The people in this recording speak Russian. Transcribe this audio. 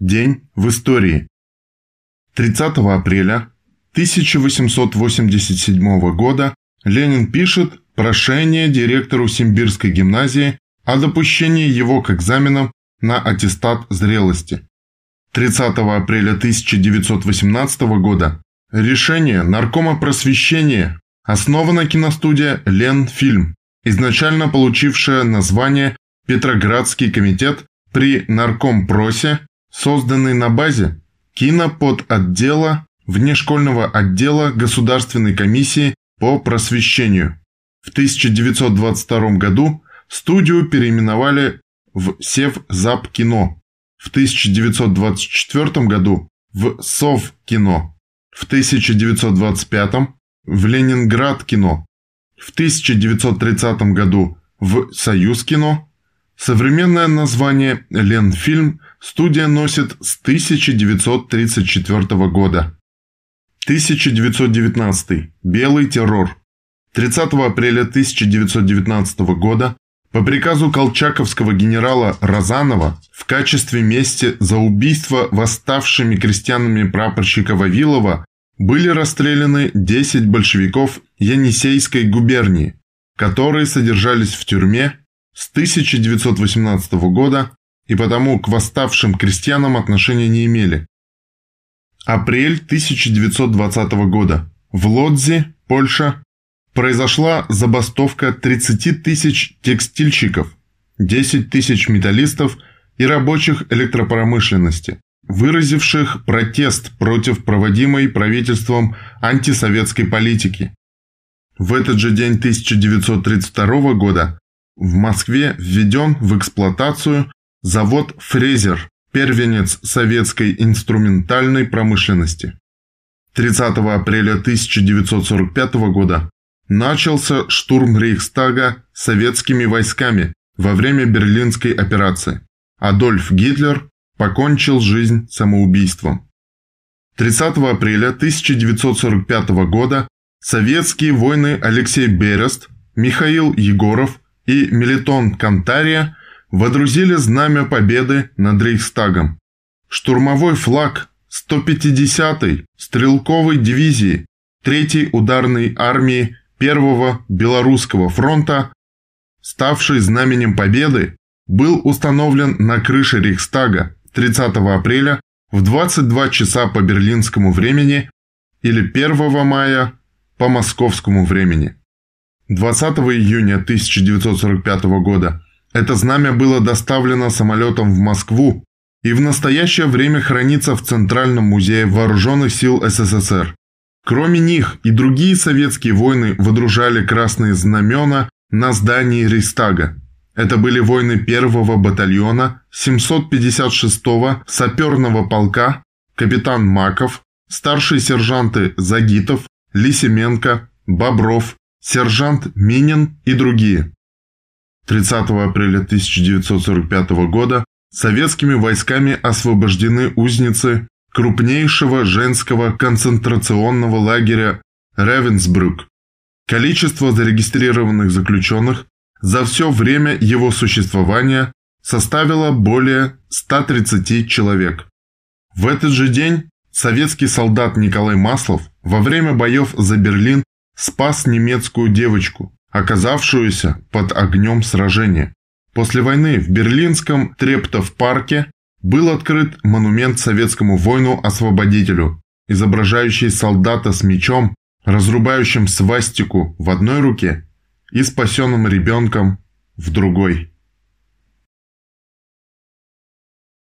День в истории. 30 апреля 1887 года Ленин пишет прошение директору Симбирской гимназии о допущении его к экзаменам на аттестат зрелости. 30 апреля 1918 года решение Наркома просвещения основана киностудия «Ленфильм», изначально получившая название «Петроградский комитет при Наркомпросе созданный на базе киноподотдела внешкольного отдела Государственной комиссии по просвещению. В 1922 году студию переименовали в Севзапкино, в 1924 году в Совкино, в 1925 в Ленинград кино, в 1930 году в Союз кино, Современное название «Ленфильм» студия носит с 1934 года. 1919. Белый террор. 30 апреля 1919 года по приказу колчаковского генерала Розанова в качестве мести за убийство восставшими крестьянами прапорщика Вавилова были расстреляны 10 большевиков Енисейской губернии, которые содержались в тюрьме с 1918 года и потому к восставшим крестьянам отношения не имели. Апрель 1920 года. В Лодзе, Польша, произошла забастовка 30 тысяч текстильщиков, 10 тысяч металлистов и рабочих электропромышленности, выразивших протест против проводимой правительством антисоветской политики. В этот же день 1932 года в Москве введен в эксплуатацию завод «Фрезер», первенец советской инструментальной промышленности. 30 апреля 1945 года начался штурм Рейхстага советскими войсками во время Берлинской операции. Адольф Гитлер покончил жизнь самоубийством. 30 апреля 1945 года советские воины Алексей Берест, Михаил Егоров и Мелитон Кантария водрузили знамя победы над Рейхстагом. Штурмовой флаг 150-й стрелковой дивизии 3-й ударной армии 1-го Белорусского фронта, ставший знаменем победы, был установлен на крыше Рейхстага 30 апреля в 22 часа по берлинскому времени или 1 мая по московскому времени. 20 июня 1945 года это знамя было доставлено самолетом в Москву и в настоящее время хранится в Центральном музее Вооруженных сил СССР. Кроме них и другие советские войны водружали красные знамена на здании Рейстага. Это были войны 1-го батальона 756-го саперного полка, капитан Маков, старшие сержанты Загитов, Лисименко, Бобров, сержант Минин и другие. 30 апреля 1945 года советскими войсками освобождены узницы крупнейшего женского концентрационного лагеря Ревенсбрюк. Количество зарегистрированных заключенных за все время его существования составило более 130 человек. В этот же день советский солдат Николай Маслов во время боев за Берлин спас немецкую девочку, оказавшуюся под огнем сражения. После войны в берлинском Трептов-парке был открыт монумент советскому воину-освободителю, изображающий солдата с мечом, разрубающим свастику в одной руке и спасенным ребенком в другой.